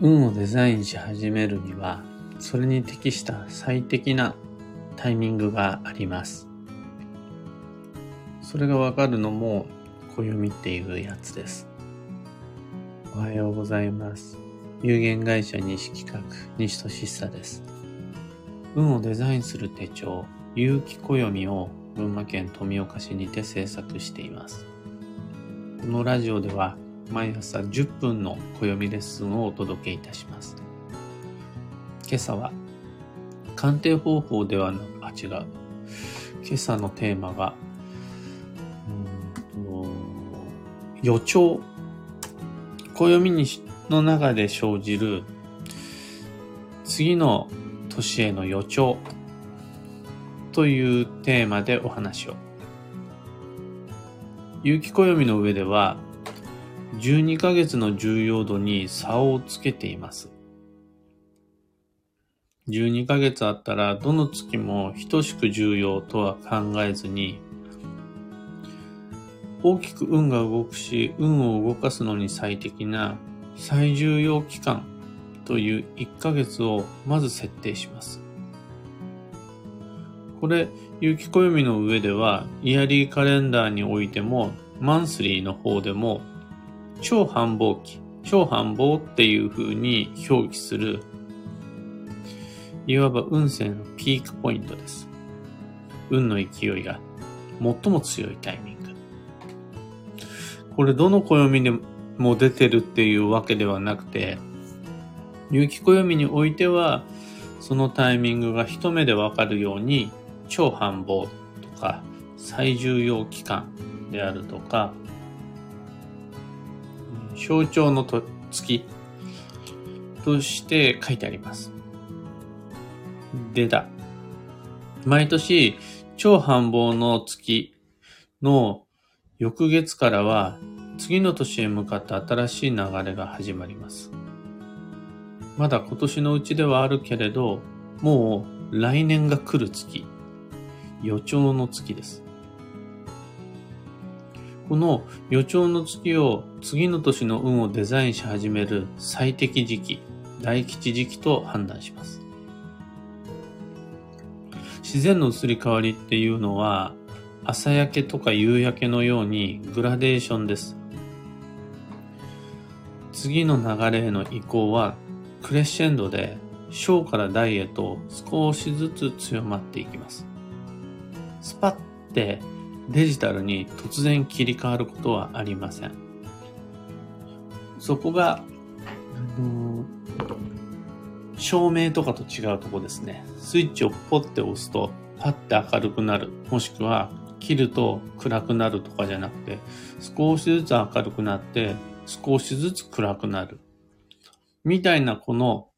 運をデザインし始めるには、それに適した最適なタイミングがあります。それがわかるのも、暦っていうやつです。おはようございます。有限会社西企画、西俊久です。運をデザインする手帳、有機暦を群馬県富岡市にて制作しています。このラジオでは毎朝10分の暦レッスンをお届けいたします。今朝は鑑定方法ではなく、あ、違う。今朝のテーマが、予兆。暦にの中で生じる次の年への予兆というテーマでお話を。有機暦の上では12ヶ月の重要度に差をつけています。12ヶ月あったらどの月も等しく重要とは考えずに大きく運が動くし運を動かすのに最適な最重要期間という1ヶ月をまず設定します。これ、有機暦の上ではイヤリーカレンダーにおいてもマンスリーの方でも超繁忙期、超繁忙っていう風に表記する、いわば運勢のピークポイントです。運の勢いが最も強いタイミング。これどの暦でも出てるっていうわけではなくて、有機暦においては、そのタイミングが一目でわかるように、超繁忙とか、最重要期間であるとか、象徴のと月として書いてあります。でだ。毎年、超繁忙の月の翌月からは次の年へ向かって新しい流れが始まります。まだ今年のうちではあるけれど、もう来年が来る月、予兆の月です。この予兆の月を次の年の運をデザインし始める最適時期、大吉時期と判断します。自然の移り変わりっていうのは朝焼けとか夕焼けのようにグラデーションです。次の流れへの移行はクレッシェンドで小から大へと少しずつ強まっていきます。スパッてデジタルに突然切り替わることはありません。そこが、あの照明とかと違うとこですね。スイッチをポッて押すと、パッて明るくなる。もしくは、切ると暗くなるとかじゃなくて、少しずつ明るくなって、少しずつ暗くなる。みたいなこの、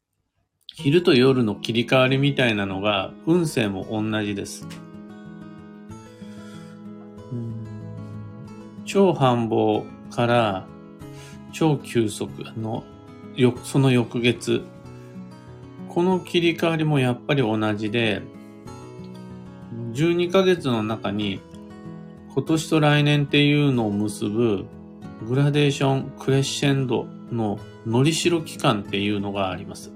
昼と夜の切り替わりみたいなのが、運勢も同じです。超繁忙から超急速のその翌月。この切り替わりもやっぱり同じで、12ヶ月の中に今年と来年っていうのを結ぶグラデーションクレッシェンドののりしろ期間っていうのがあります。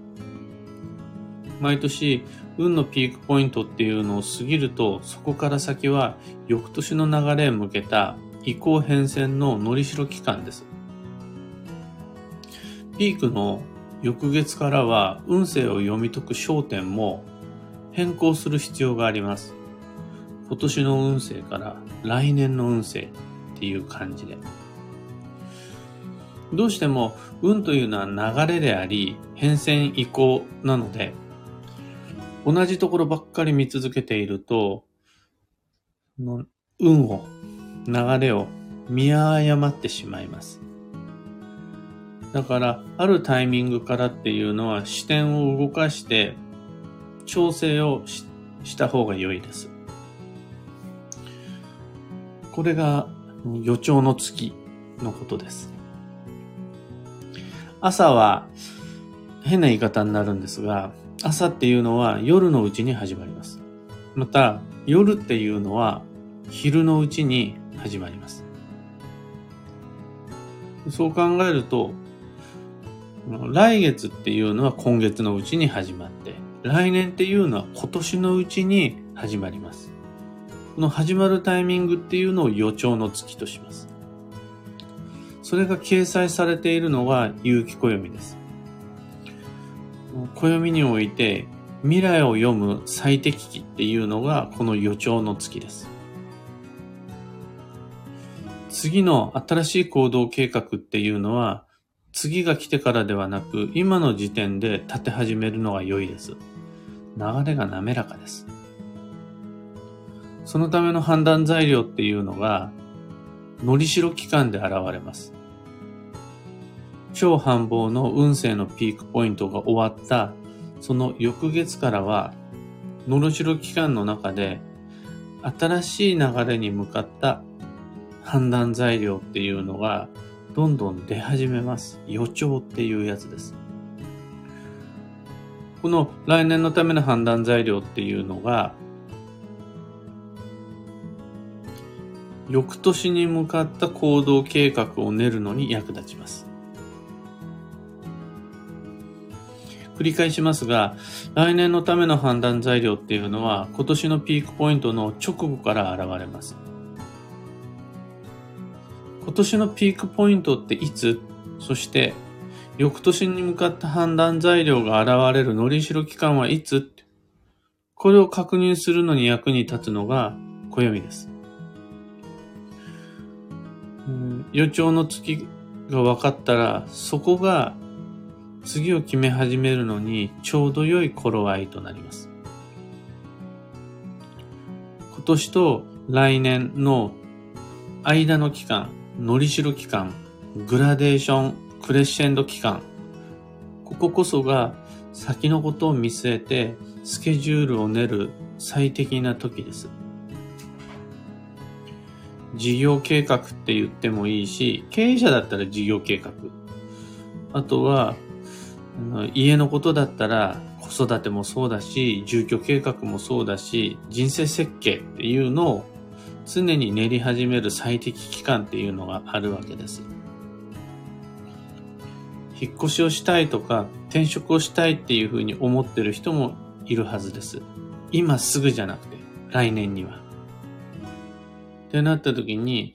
毎年運のピークポイントっていうのを過ぎるとそこから先は翌年の流れへ向けた移行変遷ののりしろ期間です。ピークの翌月からは運勢を読み解く焦点も変更する必要があります。今年の運勢から来年の運勢っていう感じで。どうしても運というのは流れであり変遷移行なので同じところばっかり見続けていると運を流れを見誤ってしまいます。だから、あるタイミングからっていうのは視点を動かして調整をした方が良いです。これが予兆の月のことです。朝は変な言い方になるんですが、朝っていうのは夜のうちに始まります。また、夜っていうのは昼のうちに始まります。そう考えると、来月っていうのは今月のうちに始まって、来年っていうのは今年のうちに始まります。この始まるタイミングっていうのを予兆の月とします。それが掲載されているのが有機暦です。暦において未来を読む最適期っていうのがこの予兆の月です。次の新しい行動計画っていうのは次が来てからではなく今の時点で立て始めるのが良いです。流れが滑らかです。そのための判断材料っていうのが、のりしろ期間で現れます。超繁忙の運勢のピークポイントが終わったその翌月からは、のろしろ期間の中で、新しい流れに向かった判断材料っていうのが、どんどん出始めます。予兆っていうやつです。この来年のための判断材料っていうのが、翌年に向かった行動計画を練るのに役立ちます。繰り返しますが、来年のための判断材料っていうのは今年のピークポイントの直後から現れます。今年のピークポイントっていつ？そして翌年に向かった判断材料が現れるのりしろ期間はいつ？これを確認するのに役に立つのが暦です。予兆の月が分かったら、そこが次を決め始めるのにちょうど良い頃合いとなります。今年と来年の間の期間、のりしろ期間、グラデーション、クレッシェンド期間、こここそが先のことを見据えてスケジュールを練る最適な時です。事業計画って言ってもいいし、経営者だったら事業計画。あとは、家のことだったら子育てもそうだし、住居計画もそうだし、人生設計っていうのを常に練り始める最適期間っていうのがあるわけです。引っ越しをしたいとか転職をしたいっていうふうに思ってる人もいるはずです。今すぐじゃなくて来年には。ってなった時に、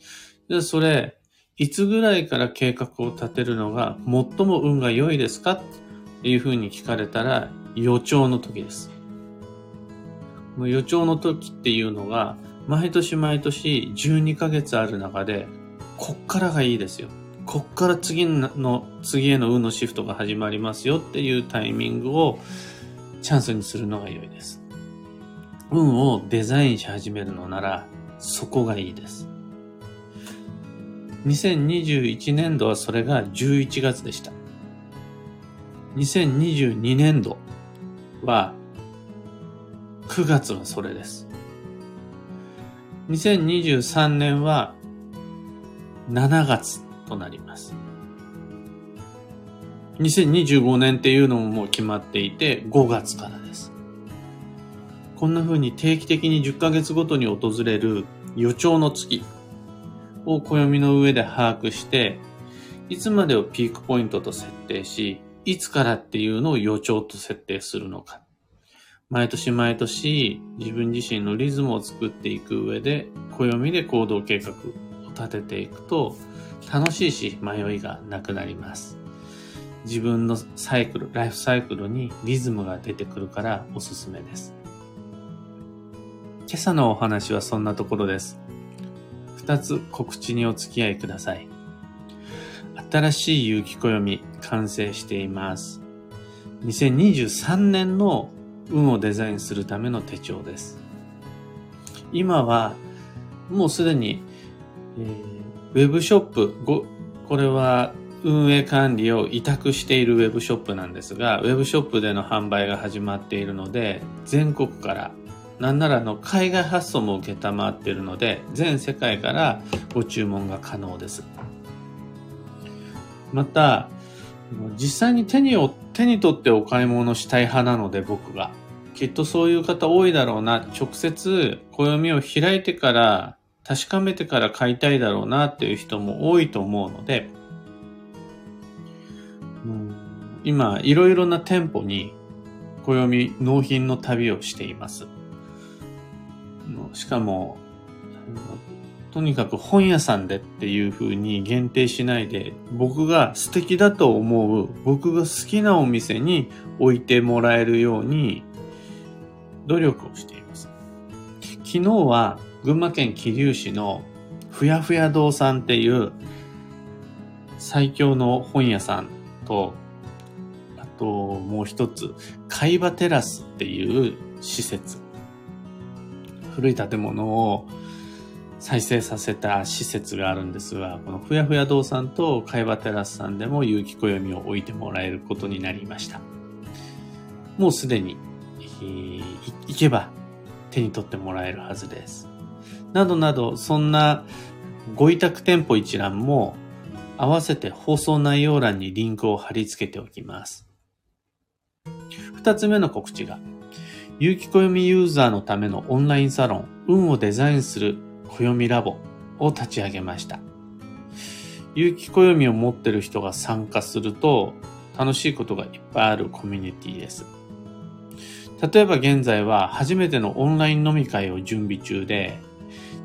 じゃあそれ、いつぐらいから計画を立てるのが最も運が良いですかっていうふうに聞かれたら予兆の時です。予兆の時っていうのが毎年毎年12ヶ月ある中でこっからがいいですよ。こっから次の、次への運のシフトが始まりますよっていうタイミングをチャンスにするのが良いです。運をデザインし始めるのならそこがいいです。2021年度はそれが11月でした。2022年度は9月はそれです。2023年は7月となります。2025年っていうのももう決まっていて5月からです。こんな風に定期的に10ヶ月ごとに訪れる予兆の月を暦の上で把握して、いつまでをピークポイントと設定し、いつからっていうのを予兆と設定するのか。毎年毎年自分自身のリズムを作っていく上で、暦で行動計画を立てていくと、楽しいし迷いがなくなります。自分のサイクル、ライフサイクルにリズムが出てくるからおすすめです。今朝のお話はそんなところです。二つ告知にお付き合いください。新しい有機暦完成しています。2023年の運をデザインするための手帳です。今はもうすでに、えー、ウェブショップこれは運営管理を委託しているウェブショップなんですが、ウェブショップでの販売が始まっているので、全国からなんならの海外発送も受けたまっているので、全世界からご注文が可能です。また、実際に手に手に取ってお買い物したい派なので僕が。きっとそういう方多いだろうな。直接暦を開いてから確かめてから買いたいだろうなっていう人も多いと思うので、うん今、いろいろな店舗に暦納品の旅をしています。しかも、とにかく本屋さんでっていう風に限定しないで、僕が素敵だと思う、僕が好きなお店に置いてもらえるように努力をしています。昨日は群馬県桐生市のふやふや堂さんっていう最強の本屋さんと、あともう一つ、海馬テラスっていう施設。古い建物を再生させた施設があるんですが、このふやふや堂さんと海馬テラスさんでも有機暦を置いてもらえることになりました。もうすでに、行けば手に取ってもらえるはずです。などなど、そんなご委託店舗一覧も合わせて放送内容欄にリンクを貼り付けておきます。二つ目の告知が、有機暦ユーザーのためのオンラインサロン、運をデザインする暦ラボを立ち上げました。有機暦を持ってる人が参加すると楽しいことがいっぱいあるコミュニティです。例えば現在は初めてのオンライン飲み会を準備中で、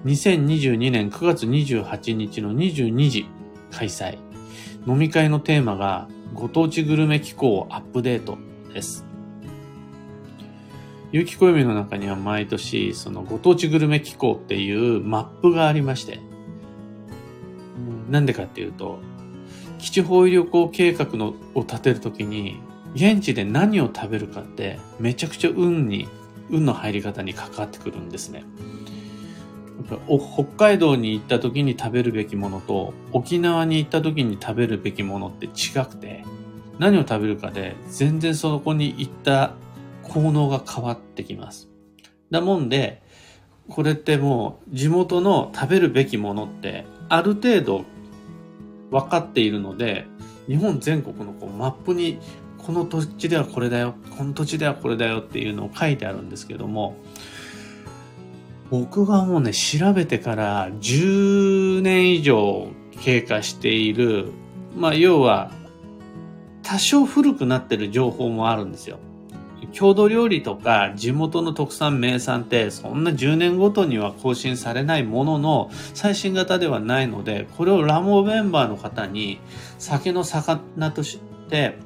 2022年9月28日の22時開催。飲み会のテーマがご当地グルメ機構アップデートです。有機暦の中には毎年、そのご当地グルメ機構っていうマップがありまして、なんでかっていうと、基地方位旅行計画のを立てるときに、現地で何を食べるかってめちゃくちゃ運に、運の入り方に関わってくるんですね。北海道に行った時に食べるべきものと沖縄に行った時に食べるべきものって違くて何を食べるかで全然そこに行った効能が変わってきます。だもんで、これってもう地元の食べるべきものってある程度分かっているので、日本全国のこうマップにこの土地ではこれだよ、この土地ではこれだよっていうのを書いてあるんですけども、僕がもうね、調べてから10年以上経過している、まあ要は多少古くなってる情報もあるんですよ。郷土料理とか地元の特産名産ってそんな10年ごとには更新されないものの最新型ではないのでこれをラモメンバーの方に酒の魚として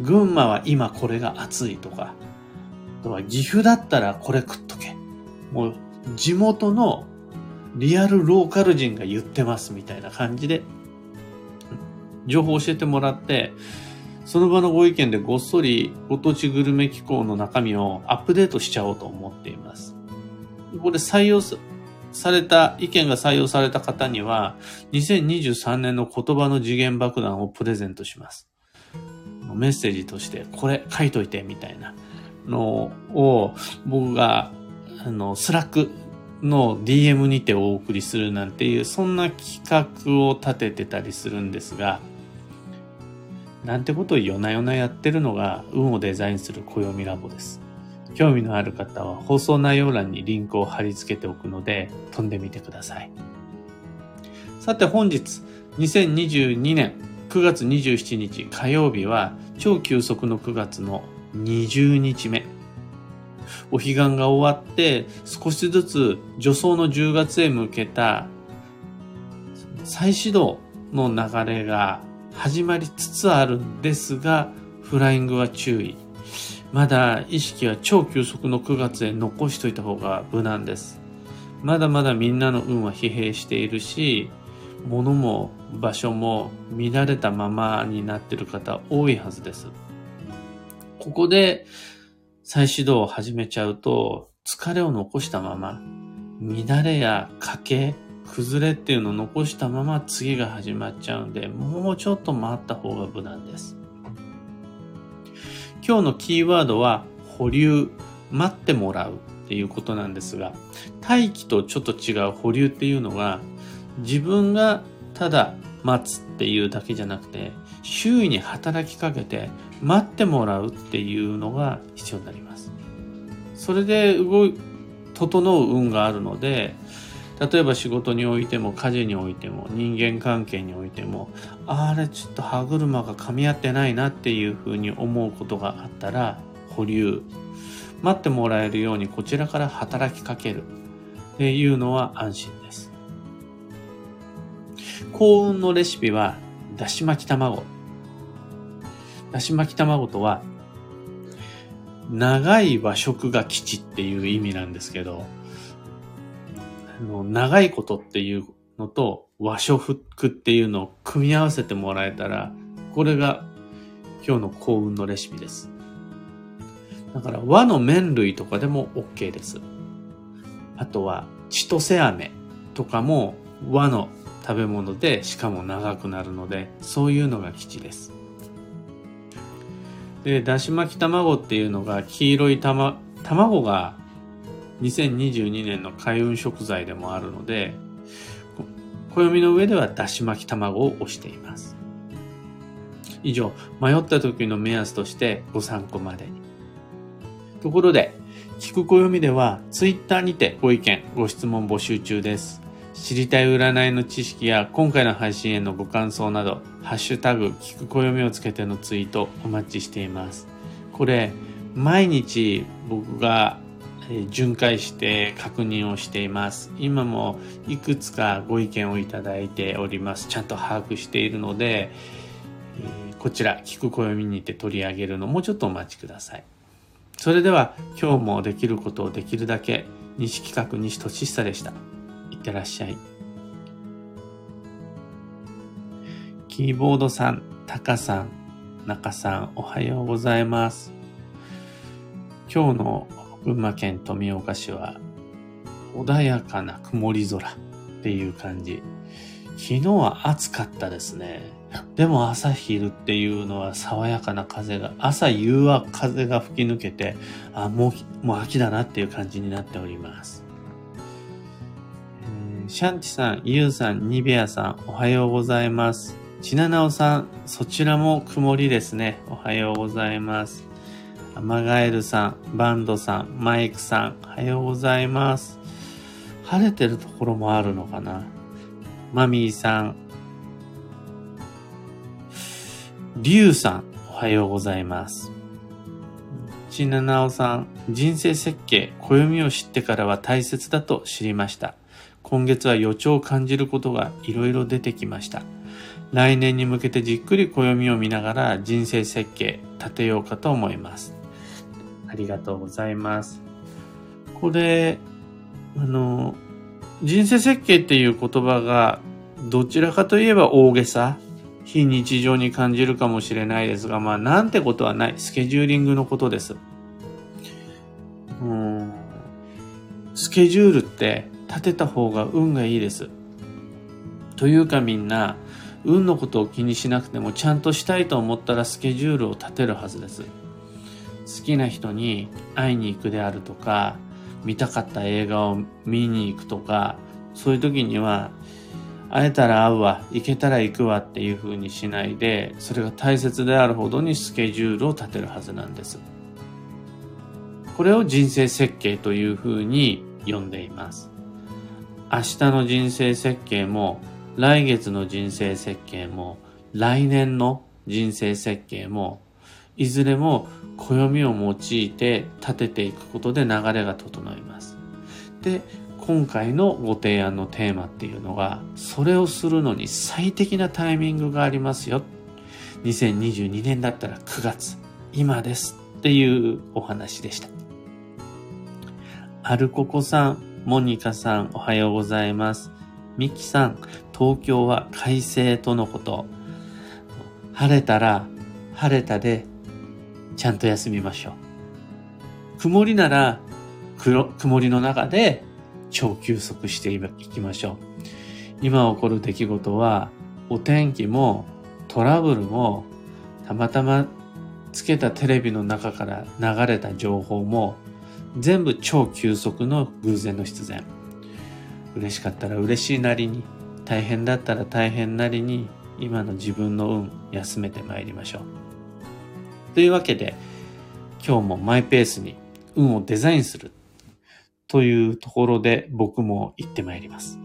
群馬は今これが熱いとかあとは岐阜だったらこれ食っとけもう地元のリアルローカル人が言ってますみたいな感じで情報を教えてもらってその場のご意見でごっそりご当地グルメ機構の中身をアップデートしちゃおうと思っています。これ採用された、意見が採用された方には、2023年の言葉の次元爆弾をプレゼントします。メッセージとして、これ書いといて、みたいなのを、僕が、あの、 Slack の DM にてお送りするなんていう、そんな企画を立ててたりするんですが、なんてことを夜な夜なやってるのが運をデザインする暦ラボです。興味のある方は放送内容欄にリンクを貼り付けておくので飛んでみてください。さて本日2022年9月27日火曜日は超急速の9月の20日目。お彼岸が終わって少しずつ助走の10月へ向けた再始動の流れが始まりつつあるんですが、フライングは注意。まだ意識は超急速の9月へ残しといた方が無難です。まだまだみんなの運は疲弊しているし、物も場所も乱れたままになっている方多いはずです。ここで再始動を始めちゃうと疲れを残したまま乱れや欠け崩れっていうのを残したまま次が始まっちゃうんで、もうちょっと待った方が無難です。今日のキーワードは保留、待ってもらうっていうことなんですが、待機とちょっと違う保留っていうのが、自分がただ待つっていうだけじゃなくて、周囲に働きかけて待ってもらうっていうのが必要になります。それで動い、整う運があるので、例えば仕事においても家事においても人間関係においてもあれちょっと歯車が噛み合ってないなっていうふうに思うことがあったら保留待ってもらえるようにこちらから働きかけるっていうのは安心です幸運のレシピはだし巻き卵だし巻き卵とは長い和食が基地っていう意味なんですけどあの長いことっていうのと和食っていうのを組み合わせてもらえたら、これが今日の幸運のレシピです。だから和の麺類とかでも OK です。あとは千歳飴とかも和の食べ物でしかも長くなるのでそういうのが基地です。で、だし巻き卵っていうのが黄色い玉、卵が2022年の開運食材でもあるので、暦の上ではだし巻き卵を押しています。以上、迷った時の目安としてご参考までに。ところで、聞く暦ではツイッターにてご意見、ご質問募集中です。知りたい占いの知識や今回の配信へのご感想など、ハッシュタグ、聞く暦をつけてのツイートお待ちしています。これ、毎日僕が巡回して確認をしています。今もいくつかご意見をいただいております。ちゃんと把握しているので、こちら、聞く暦にて取り上げるのもうちょっとお待ちください。それでは今日もできることをできるだけ西企画西俊久でした。いってらっしゃい。キーボードさん、タカさん、中さん、おはようございます。今日の群馬県富岡市は穏やかな曇り空っていう感じ。昨日は暑かったですね。でも朝昼っていうのは爽やかな風が、朝夕は風が吹き抜けて、あ、もう、もう秋だなっていう感じになっております。シャンチさん、ユウさん、ニベアさん、おはようございます。ちななおさん、そちらも曇りですね。おはようございます。アマガエルさん、バンドさん、マイクさん、おはようございます。晴れてるところもあるのかなマミーさん、リュウさん、おはようございます。ちななおさん、人生設計、暦を知ってからは大切だと知りました。今月は予兆を感じることがいろいろ出てきました。来年に向けてじっくり暦を見ながら人生設計立てようかと思います。ありがとうございます。これ、あの、人生設計っていう言葉がどちらかといえば大げさ、非日常に感じるかもしれないですが、まあなんてことはない。スケジューリングのことです。うんスケジュールって立てた方が運がいいです。というかみんな、運のことを気にしなくてもちゃんとしたいと思ったらスケジュールを立てるはずです。好きな人に会いに行くであるとか、見たかった映画を見に行くとか、そういう時には、会えたら会うわ、行けたら行くわっていう風にしないで、それが大切であるほどにスケジュールを立てるはずなんです。これを人生設計という風に呼んでいます。明日の人生設計も、来月の人生設計も、来年の人生設計も、いずれも暦を用いて立てていくことで流れが整います。で、今回のご提案のテーマっていうのが、それをするのに最適なタイミングがありますよ。2022年だったら9月、今ですっていうお話でした。アルココさん、モニカさん、おはようございます。ミキさん、東京は快晴とのこと。晴れたら、晴れたでちゃんと休みましょう。曇りなら、曇りの中で超休息していきましょう。今起こる出来事は、お天気もトラブルも、たまたまつけたテレビの中から流れた情報も、全部超急速の偶然の必然。嬉しかったら嬉しいなりに、大変だったら大変なりに、今の自分の運、休めてまいりましょう。というわけで、今日もマイペースに運をデザインするというところで僕も行ってまいります。